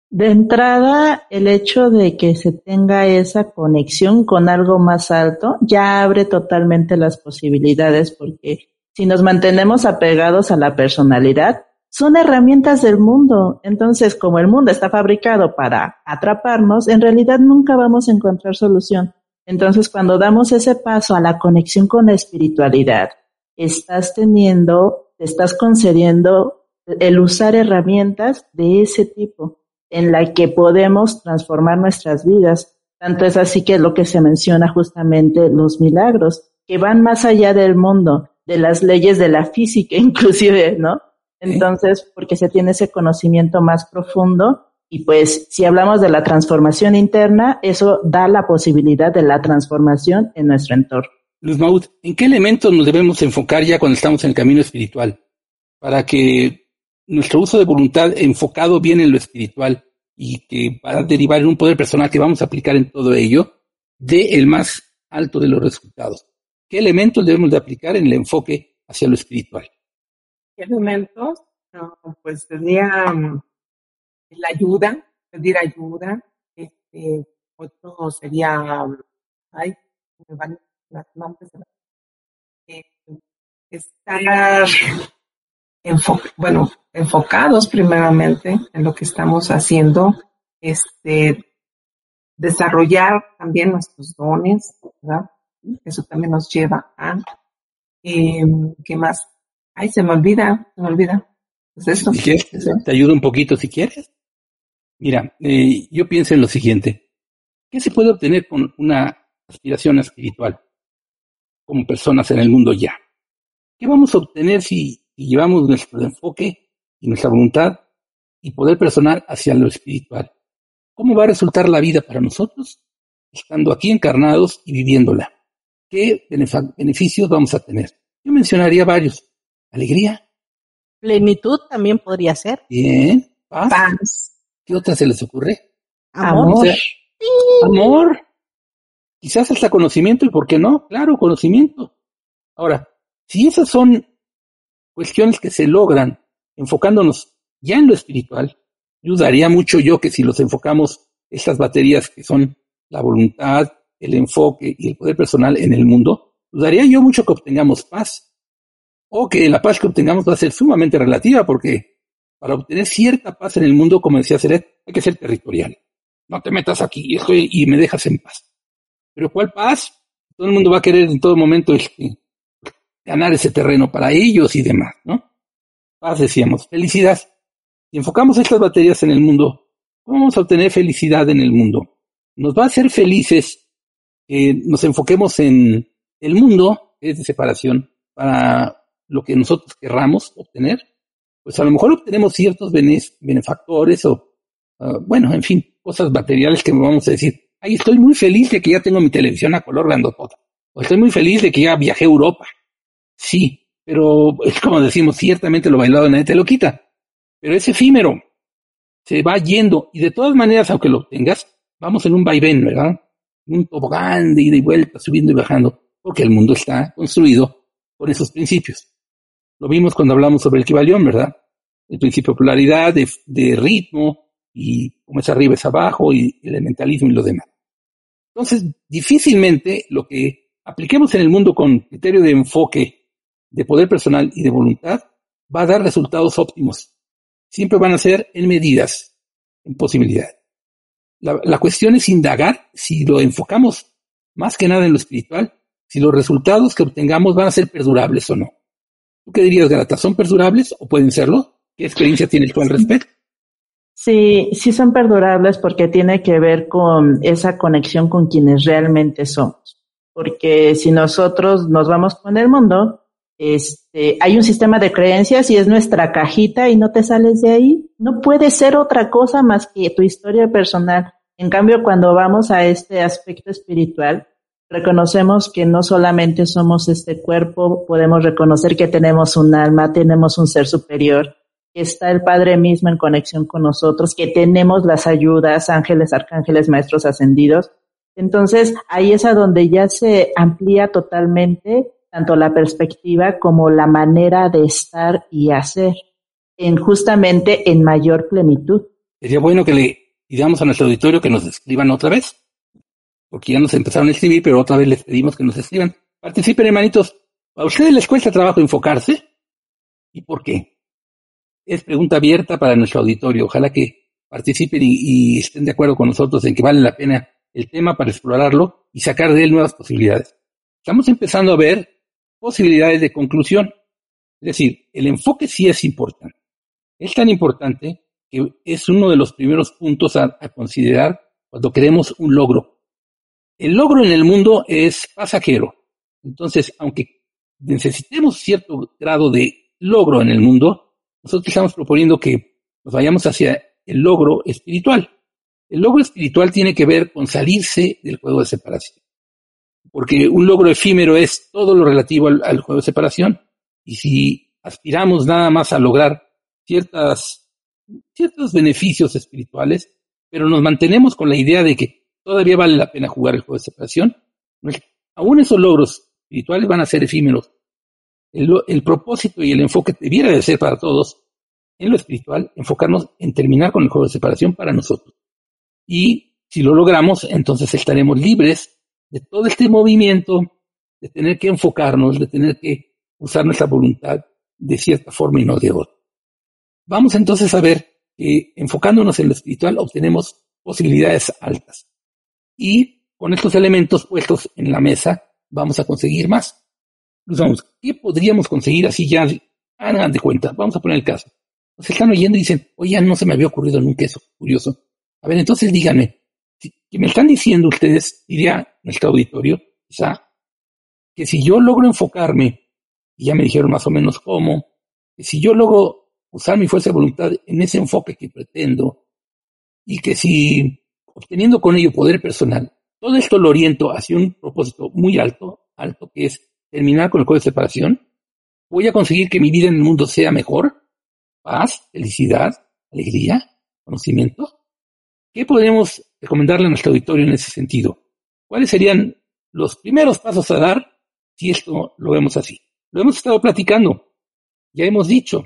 De entrada, el hecho de que se tenga esa conexión con algo más alto ya abre totalmente las posibilidades porque si nos mantenemos apegados a la personalidad, son herramientas del mundo. Entonces, como el mundo está fabricado para atraparnos, en realidad nunca vamos a encontrar solución. Entonces, cuando damos ese paso a la conexión con la espiritualidad, estás teniendo, te estás concediendo el usar herramientas de ese tipo en la que podemos transformar nuestras vidas. Tanto es así que lo que se menciona justamente los milagros, que van más allá del mundo, de las leyes de la física *laughs* inclusive, ¿no? Entonces, porque se tiene ese conocimiento más profundo y pues si hablamos de la transformación interna, eso da la posibilidad de la transformación en nuestro entorno. Luz Maud, ¿en qué elementos nos debemos enfocar ya cuando estamos en el camino espiritual? Para que nuestro uso de voluntad enfocado bien en lo espiritual y que va a derivar en un poder personal que vamos a aplicar en todo ello, dé el más alto de los resultados. ¿Qué elementos debemos de aplicar en el enfoque hacia lo espiritual? ¿Qué elementos? pues sería mm, la ayuda, pedir ayuda. Este, otro sería, mm, ay, las nombres eh, estar bueno, enfocados primeramente en lo que estamos haciendo, este, desarrollar también nuestros dones, ¿verdad? Eso también nos lleva a, eh, ¿qué más? Ay, se me olvida, se me olvida. Pues eso. te ayudo un poquito si quieres. Mira, eh, yo pienso en lo siguiente. ¿Qué se puede obtener con una aspiración espiritual? Como personas en el mundo ya. ¿Qué vamos a obtener si, llevamos nuestro enfoque y nuestra voluntad y poder personal hacia lo espiritual? ¿Cómo va a resultar la vida para nosotros estando aquí encarnados y viviéndola? ¿Qué beneficios vamos a tener? Yo mencionaría varios. Alegría. Plenitud también podría ser. Bien. Paz. ¿Qué otra se les ocurre? Amor. Amor. Quizás hasta conocimiento y por qué no, claro, conocimiento. Ahora, si esas son cuestiones que se logran enfocándonos ya en lo espiritual, ayudaría mucho yo que si los enfocamos estas baterías que son la voluntad, el enfoque y el poder personal en el mundo, ayudaría yo mucho que obtengamos paz. O que la paz que obtengamos va a ser sumamente relativa porque para obtener cierta paz en el mundo, como decía Seret, hay que ser territorial. No te metas aquí y me dejas en paz. Pero ¿cuál paz? Todo el mundo va a querer en todo momento este, ganar ese terreno para ellos y demás, ¿no? Paz, decíamos, felicidad. Si enfocamos estas baterías en el mundo, ¿cómo vamos a obtener felicidad en el mundo? Nos va a hacer felices que nos enfoquemos en el mundo, que es de separación, para lo que nosotros querramos obtener, pues a lo mejor obtenemos ciertos benefactores o, ah, bueno, en fin, cosas materiales que vamos a decir, ay, estoy muy feliz de que ya tengo mi televisión a color grandotota, o estoy muy feliz de que ya viajé a Europa. Sí, pero es como decimos, ciertamente lo bailado nadie te lo quita, pero es efímero, se va yendo, y de todas maneras, aunque lo tengas, vamos en un vaivén, ¿verdad? Un tobogán de ida y vuelta, subiendo y bajando, porque el mundo está construido con esos principios. Lo vimos cuando hablamos sobre el Kibalión, ¿verdad? El principio de polaridad, de, ritmo, y como es arriba es abajo, y elementalismo y lo demás. Entonces, difícilmente lo que apliquemos en el mundo con criterio de enfoque, de poder personal y de voluntad, va a dar resultados óptimos. Siempre van a ser en medidas, en posibilidad. La, la cuestión es indagar si lo enfocamos más que nada en lo espiritual, si los resultados que obtengamos van a ser perdurables o no. ¿Tú qué dirías, Garata? ¿Son perdurables o pueden serlo? ¿Qué experiencia tienes tú al respecto? Sí, sí son perdurables porque tiene que ver con esa conexión con quienes realmente somos. Porque si nosotros nos vamos con el mundo, este, hay un sistema de creencias y es nuestra cajita y no te sales de ahí. No puede ser otra cosa más que tu historia personal. En cambio, cuando vamos a este aspecto espiritual, reconocemos que no solamente somos este cuerpo, podemos reconocer que tenemos un alma, tenemos un ser superior, está el Padre mismo en conexión con nosotros, que tenemos las ayudas, ángeles, arcángeles, maestros ascendidos. Entonces, ahí es a donde ya se amplía totalmente tanto la perspectiva como la manera de estar y hacer, en justamente en mayor plenitud. Sería bueno que le digamos a nuestro auditorio que nos escriban otra vez porque ya nos empezaron a escribir, pero otra vez les pedimos que nos escriban. Participen, hermanitos. ¿A ustedes les cuesta trabajo enfocarse? ¿Y por qué? Es pregunta abierta para nuestro auditorio. Ojalá que participen y, estén de acuerdo con nosotros en que vale la pena el tema para explorarlo y sacar de él nuevas posibilidades. Estamos empezando a ver posibilidades de conclusión. Es decir, el enfoque sí es importante. Es tan importante que es uno de los primeros puntos a considerar cuando queremos un logro el logro en el mundo es pasajero. Entonces, aunque necesitemos cierto grado de logro en el mundo, nosotros estamos proponiendo que nos vayamos hacia el logro espiritual. El logro espiritual tiene que ver con salirse del juego de separación. Porque un logro efímero es todo lo relativo al, juego de separación. Y si aspiramos nada más a lograr ciertas, ciertos beneficios espirituales, pero nos mantenemos con la idea de que todavía vale la pena jugar el juego de separación. Aún esos logros espirituales van a ser efímeros. El, propósito y el enfoque debiera de ser para todos, en lo espiritual, enfocarnos en terminar con el juego de separación para nosotros. Y si lo logramos, entonces estaremos libres de todo este movimiento, de tener que enfocarnos, de tener que usar nuestra voluntad de cierta forma y no de otra. Vamos entonces a ver que enfocándonos en lo espiritual obtenemos posibilidades altas. Y con estos elementos puestos en la mesa vamos a conseguir más. Vamos, ¿qué podríamos conseguir así ya? Hagan de cuenta, vamos a poner el caso. Nos están oyendo y dicen, oye, no se me había ocurrido nunca eso, curioso. A ver, entonces díganme, ¿qué me están diciendo ustedes, diría nuestro auditorio, quizá, que si yo logro enfocarme, y ya me dijeron más o menos cómo, que si yo logro usar mi fuerza de voluntad en ese enfoque que pretendo, y que si obteniendo con ello poder personal. Todo esto lo oriento hacia un propósito muy alto, alto, que es terminar con el código de separación. Voy a conseguir que mi vida en el mundo sea mejor, paz, felicidad, alegría, conocimiento. ¿Qué podemos recomendarle a nuestro auditorio en ese sentido? ¿Cuáles serían los primeros pasos a dar si esto lo vemos así? Lo hemos estado platicando, ya hemos dicho,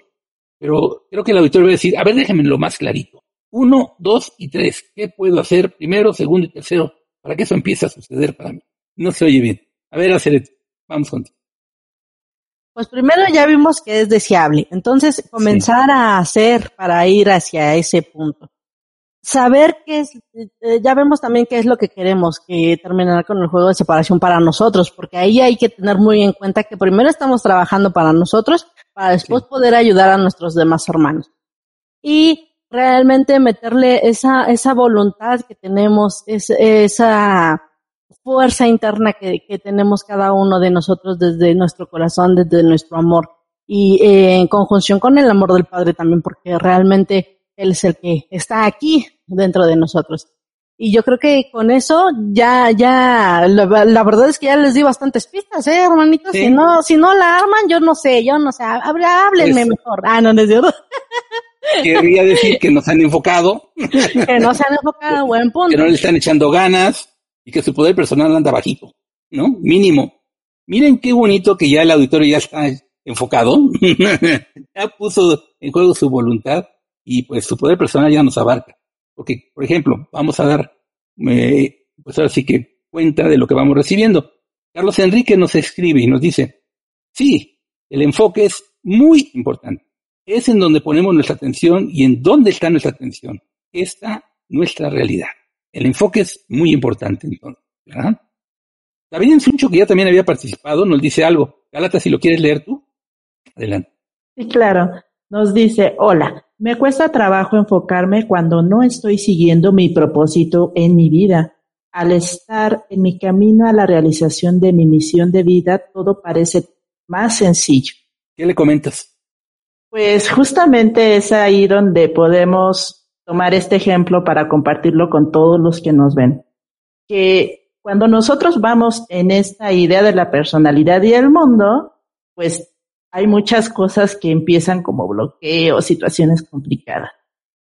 pero creo que el auditorio va a decir, a ver, déjenme lo más clarito. Uno, dos y tres. ¿Qué puedo hacer primero, segundo y tercero para que eso empiece a suceder para mí? No se oye bien. A ver, Aceret, vamos contigo. Pues primero ya vimos que es deseable, entonces comenzar a hacer para ir hacia ese punto. Saber qué es, eh, ya vemos también qué es lo que queremos, que terminar con el juego de separación para nosotros, porque ahí hay que tener muy en cuenta que primero estamos trabajando para nosotros, para después poder ayudar a nuestros demás hermanos. Y realmente meterle esa, esa voluntad que tenemos, esa fuerza interna que, que, tenemos cada uno de nosotros desde nuestro corazón, desde nuestro amor y eh, en conjunción con el amor del Padre también, porque realmente Él es el que está aquí dentro de nosotros. Y yo creo que con eso ya, ya, la, la verdad es que ya les di bastantes pistas, eh, hermanitos. Si no, si no la arman, yo no sé, yo no sé, háblenme mejor. Ah, no, no es cierto. *laughs* Querría decir que nos han enfocado. que no se han enfocado, buen punto. Que no le están echando ganas que su poder personal anda bajito, ¿no? Mínimo. Miren qué bonito que ya el auditorio ya está enfocado, *laughs* ya puso en juego su voluntad y pues su poder personal ya nos abarca. Porque, por ejemplo, vamos a dar, eh, pues ahora sí que cuenta de lo que vamos recibiendo. Carlos Enrique nos escribe y nos dice, sí, el enfoque es muy importante. Es en donde ponemos nuestra atención y en dónde está nuestra atención. Está nuestra realidad. El enfoque es muy importante entonces. ¿verdad? David Suncho, que ya también había participado, nos dice algo. Galata, si lo quieres leer tú, adelante. Sí, claro. Nos dice, hola, me cuesta trabajo enfocarme cuando no estoy siguiendo mi propósito en mi vida. Al estar en mi camino a la realización de mi misión de vida, todo parece más sencillo. ¿Qué le comentas? Pues justamente es ahí donde podemos tomar este ejemplo para compartirlo con todos los que nos ven. Que cuando nosotros vamos en esta idea de la personalidad y el mundo, pues hay muchas cosas que empiezan como bloqueos, situaciones complicadas.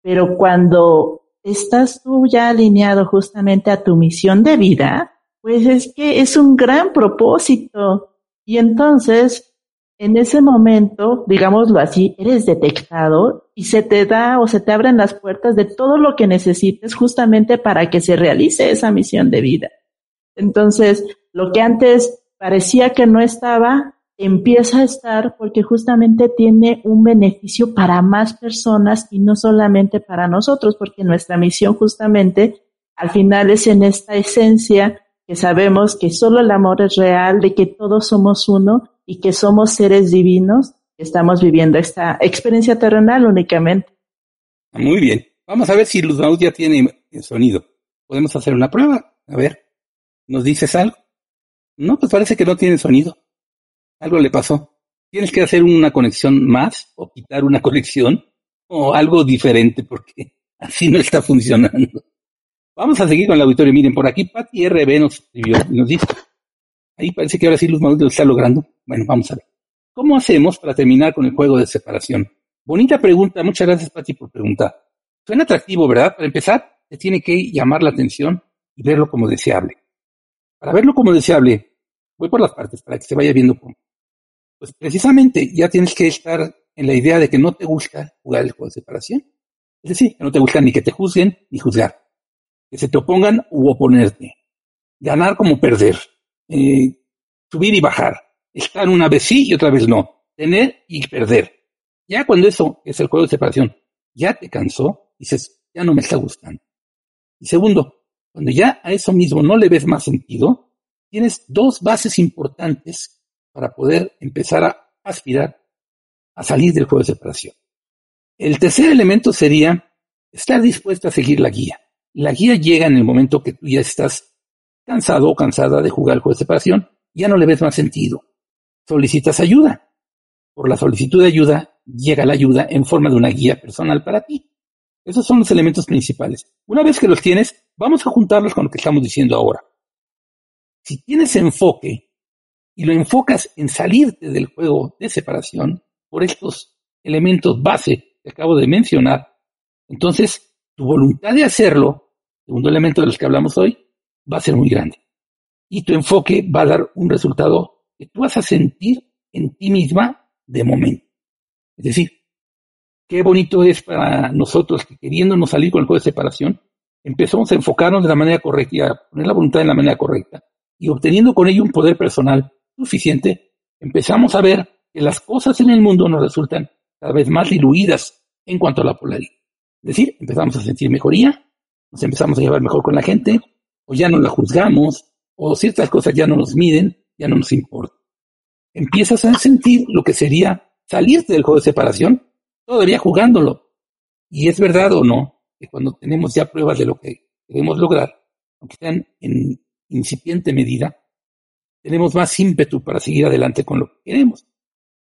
Pero cuando estás tú ya alineado justamente a tu misión de vida, pues es que es un gran propósito. Y entonces en ese momento, digámoslo así, eres detectado y se te da o se te abren las puertas de todo lo que necesites justamente para que se realice esa misión de vida. Entonces, lo que antes parecía que no estaba, empieza a estar porque justamente tiene un beneficio para más personas y no solamente para nosotros, porque nuestra misión justamente al final es en esta esencia que sabemos que solo el amor es real, de que todos somos uno y que somos seres divinos estamos viviendo esta experiencia terrenal únicamente. Muy bien. Vamos a ver si Luz ya tiene sonido. Podemos hacer una prueba. A ver, ¿nos dices algo? No, pues parece que no tiene sonido. Algo le pasó. Tienes que hacer una conexión más o quitar una *laughs* conexión o algo diferente porque así no está funcionando. Vamos a seguir con el auditorio. Miren, por aquí Pati RB nos escribió y nos dice, Ahí parece que ahora sí Luz Maud lo está logrando. Bueno, vamos a ver. ¿Cómo hacemos para terminar con el juego de separación? Bonita pregunta. Muchas gracias, Pati, por preguntar. Suena atractivo, ¿verdad? Para empezar, te tiene que llamar la atención y verlo como deseable. Para verlo como deseable, voy por las partes para que se vaya viendo cómo. Pues precisamente ya tienes que estar en la idea de que no te gusta jugar el juego de separación. Es decir, que no te gusta ni que te juzguen ni juzgar. Que se te opongan u oponerte. Ganar como perder eh, subir y bajar, estar una vez sí y otra vez no, tener y perder. Ya cuando eso es el juego de separación, ya te cansó, dices, ya no me está gustando. Y segundo, cuando ya a eso mismo no le ves más sentido, tienes dos bases importantes para poder empezar a aspirar a salir del juego de separación. El tercer elemento sería estar dispuesto a seguir la guía. La guía llega en el momento que tú ya estás cansado o cansada de jugar el juego de separación, ya no le ves más sentido. Solicitas ayuda. Por la solicitud de ayuda llega la ayuda en forma de una guía personal para ti. Esos son los elementos principales. Una vez que los tienes, vamos a juntarlos con lo que estamos diciendo ahora. Si tienes enfoque y lo enfocas en salirte del juego de separación por estos elementos base que acabo de mencionar, entonces tu voluntad de hacerlo, segundo elemento de los que hablamos hoy, va a ser muy grande. Y tu enfoque va a dar un resultado que tú vas a sentir en ti misma de momento. Es decir, qué bonito es para nosotros que queriéndonos salir con el juego de separación, empezamos a enfocarnos de la manera correcta a poner la voluntad de la manera correcta. Y obteniendo con ello un poder personal suficiente, empezamos a ver que las cosas en el mundo nos resultan cada vez más diluidas en cuanto a la polaridad. Es decir, empezamos a sentir mejoría, nos empezamos a llevar mejor con la gente, o ya no la juzgamos, o ciertas cosas ya no nos miden, ya no nos importa. Empiezas a sentir lo que sería salirte del juego de separación, todavía jugándolo. Y es verdad o no, que cuando tenemos ya pruebas de lo que queremos lograr, aunque sean en incipiente medida, tenemos más ímpetu para seguir adelante con lo que queremos.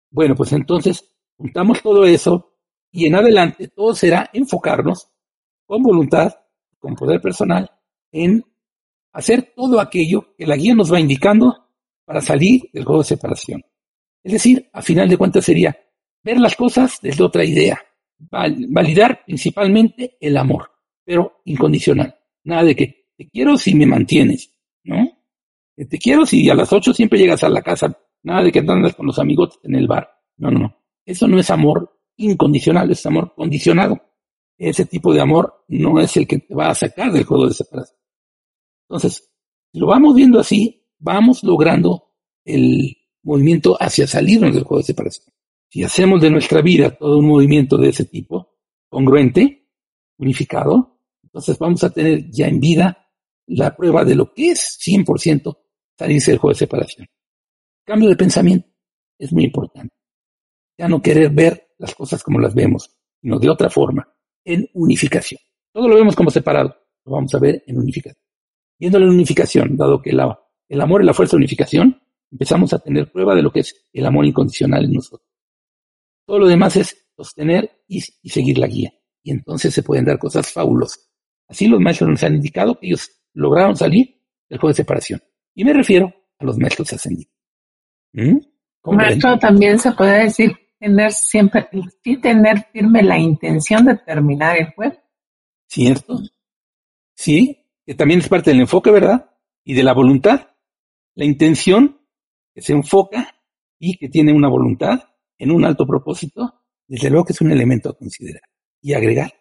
Bueno, pues entonces juntamos todo eso y en adelante todo será enfocarnos con voluntad, con poder personal, en hacer todo aquello que la guía nos va indicando para salir del juego de separación. Es decir, a final de cuentas sería ver las cosas desde otra idea, validar principalmente el amor, pero incondicional. Nada de que te quiero si me mantienes, ¿no? Te quiero si a las ocho siempre llegas a la casa, nada de que andas con los amigos en el bar. No, no, no. Eso no es amor incondicional, es amor condicionado. Ese tipo de amor no es el que te va a sacar del juego de separación. Entonces, si lo vamos viendo así, vamos logrando el movimiento hacia salirnos del juego de separación. Si hacemos de nuestra vida todo un movimiento de ese tipo, congruente, unificado, entonces vamos a tener ya en vida la prueba de lo que es 100% salirse del juego de separación. Cambio de pensamiento es muy importante. Ya no querer ver las cosas como las vemos, sino de otra forma, en unificación. Todo lo vemos como separado, lo vamos a ver en unificación. Viendo la unificación, dado que el amor y la fuerza de unificación, empezamos a tener prueba de lo que es el amor incondicional en nosotros. Todo lo demás es sostener y, y seguir la guía. Y entonces se pueden dar cosas fabulosas. Así los maestros nos han indicado que ellos lograron salir del juego de separación. Y me refiero a los maestros ascendidos. ¿Mm? Maestro, también se puede decir tener siempre, sí tener firme la intención de terminar el juego. ¿Cierto? Sí, que también es parte del enfoque, ¿verdad? Y de la voluntad. La intención que se enfoca y que tiene una voluntad en un alto propósito, desde luego que es un elemento a considerar y agregar.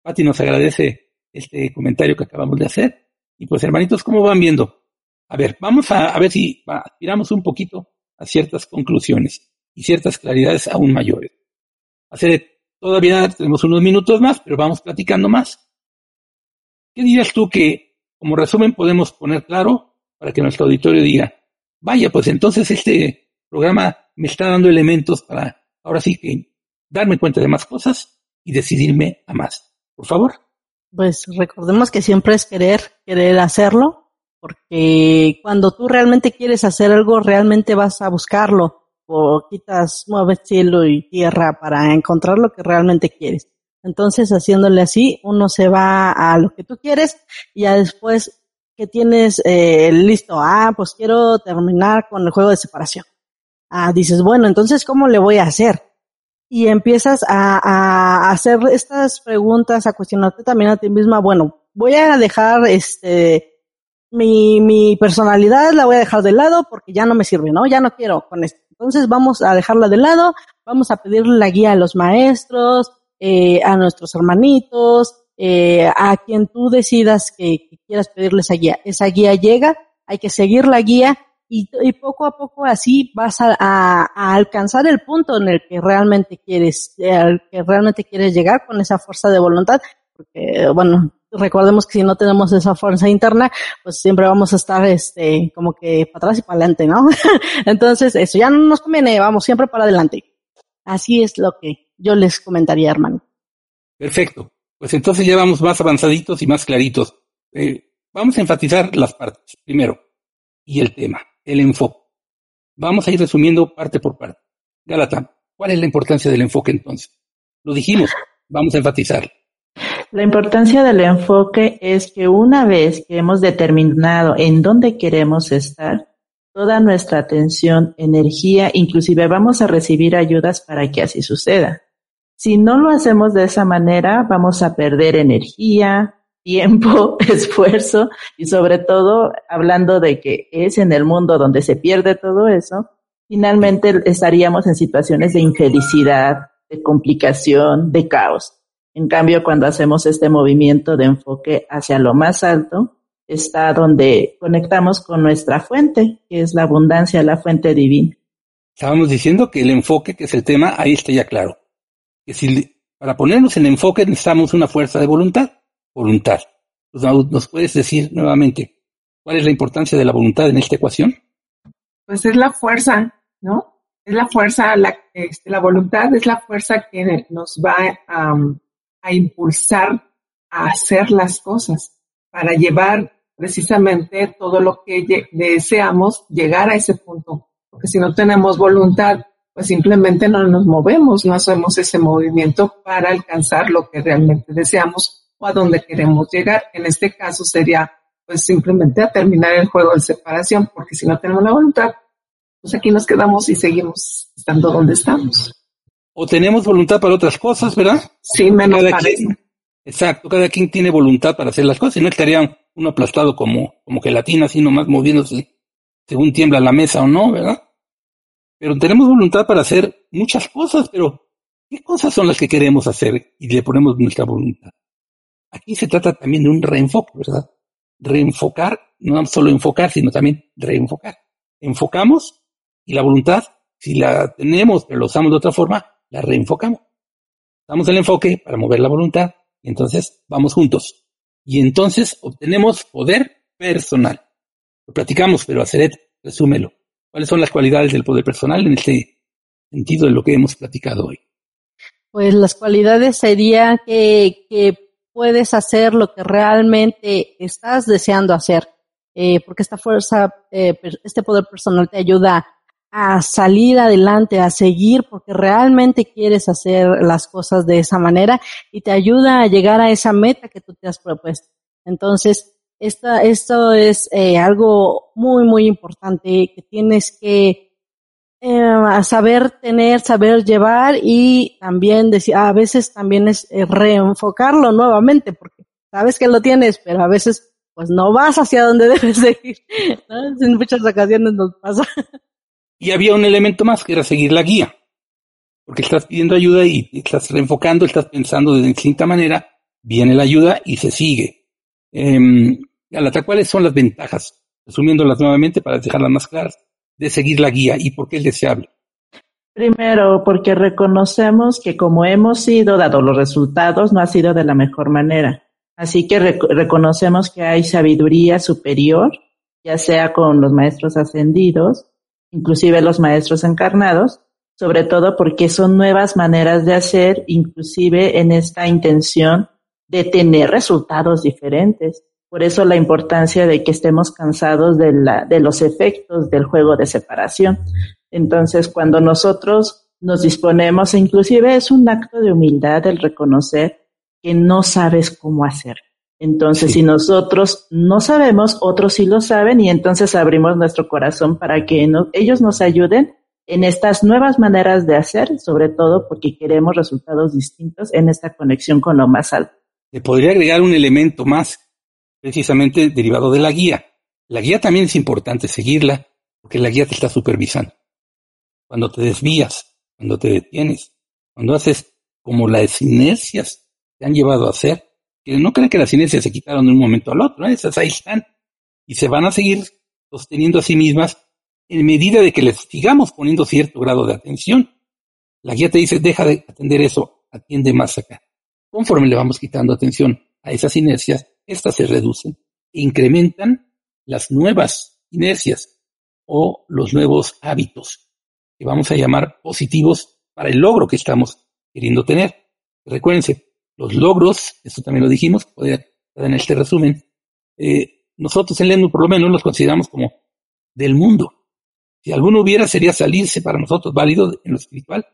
Pati nos agradece este comentario que acabamos de hacer. Y pues hermanitos, ¿cómo van viendo? A ver, vamos a, ver si aspiramos un poquito a ciertas conclusiones y ciertas claridades aún mayores. Hacer, todavía tenemos unos minutos más, pero vamos platicando más. ¿Qué dirías tú que, como resumen, podemos poner claro para que nuestro auditorio diga, vaya, pues entonces este programa me está dando elementos para ahora sí que darme cuenta de más cosas y decidirme a más? Por favor. Pues recordemos que siempre es querer, querer hacerlo porque cuando tú realmente quieres hacer algo, realmente vas a buscarlo o quitas, mueves cielo y tierra para encontrar lo que realmente quieres. Entonces, haciéndole así, uno se va a lo que tú quieres y ya después que tienes eh, listo, ah, pues quiero terminar con el juego de separación. Ah, dices, bueno, entonces, ¿cómo le voy a hacer? Y empiezas a, a hacer estas preguntas, a cuestionarte también a ti misma, bueno, voy a dejar este mi, mi personalidad la voy a dejar de lado porque ya no me sirve, ¿no? Ya no quiero con esto. Entonces vamos a dejarla de lado, vamos a pedirle la guía a los maestros, eh, a nuestros hermanitos, eh, a quien tú decidas que, quieras pedirle esa guía. Esa guía llega, hay que seguir la guía y, poco a poco así vas a, a, alcanzar el punto en el que realmente quieres, al que realmente quieres llegar con esa fuerza de voluntad, porque bueno, recordemos que si no tenemos esa fuerza interna, pues siempre vamos a estar este como que para atrás y para adelante, ¿no? *laughs* Entonces, eso ya no nos conviene, vamos siempre para adelante. Así es lo que yo les comentaría, hermano. Perfecto. Pues entonces ya vamos más avanzaditos y más claritos. Eh, vamos a enfatizar las partes primero y el tema, el enfoque. Vamos a ir resumiendo parte por parte. Galata, ¿cuál es la importancia del enfoque entonces? Lo dijimos, vamos a enfatizar. La importancia del enfoque es que una vez que hemos determinado en dónde queremos estar, toda nuestra atención, energía, inclusive vamos a recibir ayudas para que así suceda. Si no lo hacemos de esa manera, vamos a perder energía, tiempo, *laughs* esfuerzo y sobre todo, hablando de que es en el mundo donde se pierde todo eso, finalmente estaríamos en situaciones de infelicidad, de complicación, de caos. En cambio, cuando hacemos este movimiento de enfoque hacia lo más alto, está donde conectamos con nuestra fuente, que es la abundancia, la fuente divina. Estábamos diciendo que el enfoque, que es el tema, ahí está ya claro. Si para ponernos en enfoque necesitamos una fuerza de voluntad. Voluntad. ¿Nos puedes decir nuevamente cuál es la importancia de la voluntad en esta ecuación? Pues es la fuerza, ¿no? Es la fuerza, la, este, la voluntad es la fuerza que nos va a, a impulsar a hacer las cosas, para llevar precisamente todo lo que deseamos, llegar a ese punto. Porque si no tenemos voluntad, pues simplemente no nos movemos, no hacemos ese movimiento para alcanzar lo que realmente deseamos o a donde queremos llegar. En este caso sería pues simplemente a terminar el juego de separación, porque si no tenemos la voluntad, pues aquí nos quedamos y seguimos estando donde estamos. O tenemos voluntad para otras cosas, ¿verdad? Sí, menos para Exacto, cada quien tiene voluntad para hacer las cosas y no estaría uno aplastado como, como gelatina, así nomás moviéndose según tiembla la mesa o no, ¿verdad? Pero tenemos voluntad para hacer muchas cosas, pero ¿qué cosas son las que queremos hacer y le ponemos nuestra voluntad? Aquí se trata también de un reenfoque, ¿verdad? Reenfocar, no solo enfocar, sino también reenfocar. Enfocamos y la voluntad, si la tenemos pero la usamos de otra forma, la reenfocamos. Damos el enfoque para mover la voluntad entonces vamos juntos. Y entonces obtenemos poder personal. Lo platicamos, pero Aceret, resúmelo. ¿Cuáles son las cualidades del poder personal en este sentido de lo que hemos platicado hoy? Pues las cualidades sería que, puedes hacer lo que realmente estás deseando hacer, eh, porque esta fuerza, eh, este poder personal te ayuda a salir adelante, a seguir, porque realmente quieres hacer las cosas de esa manera y te ayuda a llegar a esa meta que tú te has propuesto. Entonces, esta, esto es eh, algo muy, muy importante que tienes que eh, saber tener, saber llevar y también decir, a veces también es eh, reenfocarlo nuevamente, porque sabes que lo tienes, pero a veces pues no vas hacia donde *laughs* debes de ir. En muchas ocasiones nos pasa. Y había un elemento más que era seguir la guía. Porque estás pidiendo ayuda y estás reenfocando, estás pensando de distinta manera, viene la ayuda y se sigue. Eh, ¿cuáles son las ventajas? Resumiéndolas nuevamente para dejarlas más claras, de seguir la guía y por qué es deseable. Primero, porque reconocemos que como hemos sido, dado los resultados, no ha sido de la mejor manera. Así que reconocemos que hay sabiduría superior, ya sea con los maestros ascendidos inclusive los maestros encarnados, sobre todo porque son nuevas maneras de hacer, inclusive en esta intención de tener resultados diferentes. Por eso la importancia de que estemos cansados de, la, de los efectos del juego de separación. Entonces, cuando nosotros nos disponemos, e inclusive es un acto de humildad el reconocer que no sabes cómo hacer. Entonces, si nosotros no sabemos, otros sí lo saben y entonces abrimos nuestro corazón para que ellos nos ayuden en estas nuevas maneras de hacer, sobre todo porque queremos resultados distintos en esta conexión con lo más alto. Le podría agregar un elemento más, precisamente derivado de la guía. La guía también es importante seguirla porque la guía te está supervisando. Cuando te desvías, cuando te detienes, cuando haces como las inercias te han llevado a hacer, que no crean que las inercias se quitaron de un momento al otro, ¿eh? esas ahí están y se van a seguir sosteniendo a sí mismas en medida de que les sigamos poniendo cierto grado de atención. La guía te dice, deja de atender eso, atiende más acá. Conforme le vamos quitando atención a esas inercias, estas se reducen e incrementan las nuevas inercias o los nuevos hábitos que vamos a llamar positivos para el logro que estamos queriendo tener. Recuérdense, los logros, eso también lo dijimos, en este resumen, eh, nosotros en Lendu por lo menos los consideramos como del mundo. Si alguno hubiera, sería salirse para nosotros válido en lo espiritual,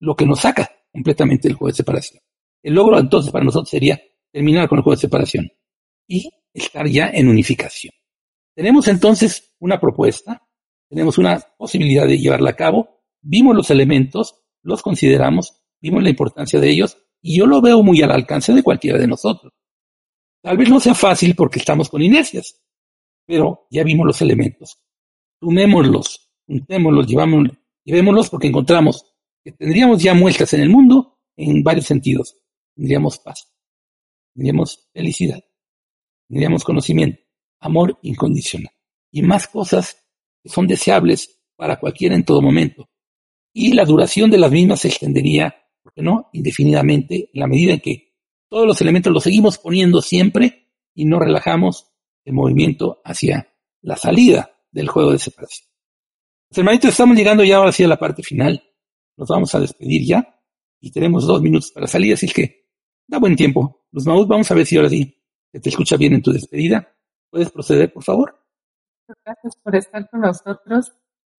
lo que nos saca completamente del juego de separación. El logro entonces para nosotros sería terminar con el juego de separación y estar ya en unificación. Tenemos entonces una propuesta, tenemos una posibilidad de llevarla a cabo, vimos los elementos, los consideramos, vimos la importancia de ellos y yo lo veo muy al alcance de cualquiera de nosotros. Tal vez no sea fácil porque estamos con inercias, pero ya vimos los elementos. Sumémoslos, juntémoslos, llevémoslos porque encontramos que tendríamos ya muestras en el mundo en varios sentidos. Tendríamos paz, tendríamos felicidad, tendríamos conocimiento, amor incondicional y más cosas que son deseables para cualquiera en todo momento. Y la duración de las mismas se extendería, ¿por qué no?, indefinidamente, en la medida en que todos los elementos los seguimos poniendo siempre y no relajamos el movimiento hacia la salida del juego de separación. Pues, hermanitos, estamos llegando ya ahora sí a la parte final. Nos vamos a despedir ya y tenemos dos minutos para salir, así que da buen tiempo. Los Maús, vamos a ver si ahora sí se te escucha bien en tu despedida. ¿Puedes proceder, por favor? Gracias por estar con nosotros.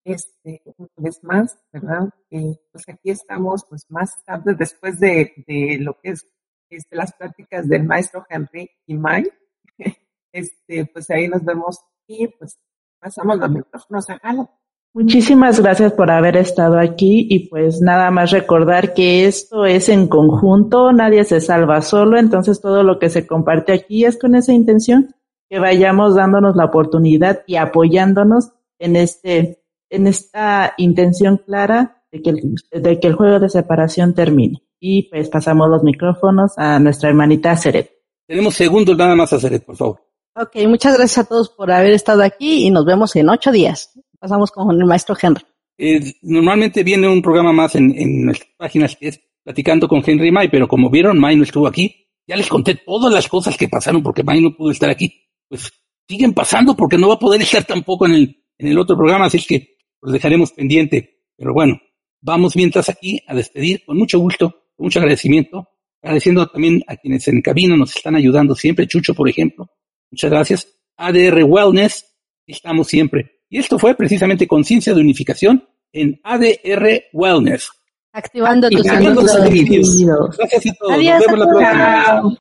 Este, una vez más, ¿verdad? Eh, pues aquí estamos, pues más tarde, después de, de lo que es este, las prácticas del maestro Henry y Mike. *laughs* Este, pues ahí nos vemos y pues pasamos los micrófonos a Galo. Muchísimas gracias por haber estado aquí y pues nada más recordar que esto es en conjunto, nadie se salva solo, entonces todo lo que se comparte aquí es con esa intención, que vayamos dándonos la oportunidad y apoyándonos en este, en esta intención clara de que el, de que el juego de separación termine. Y pues pasamos los micrófonos a nuestra hermanita Seret. Tenemos segundos nada más a Seret, por favor. Ok, muchas gracias a todos por haber estado aquí y nos vemos en ocho días. Pasamos con el maestro Henry. Eh, normalmente viene un programa más en, en, nuestras páginas que es Platicando con Henry May, pero como vieron, May no estuvo aquí. Ya les conté todas las cosas que pasaron porque May no pudo estar aquí. Pues siguen pasando porque no va a poder estar tampoco en el, otro programa, así que los dejaremos pendiente. Pero bueno, vamos mientras aquí a despedir con mucho gusto con mucho agradecimiento, agradeciendo también a quienes en cabina nos están ayudando siempre, Chucho, por ejemplo. Muchas gracias. ADR Wellness, estamos siempre. Y esto fue precisamente Conciencia de Unificación en ADR Wellness. Activando, Activando tus sentidos. Gracias a todos. Adiós Nos vemos a la próxima.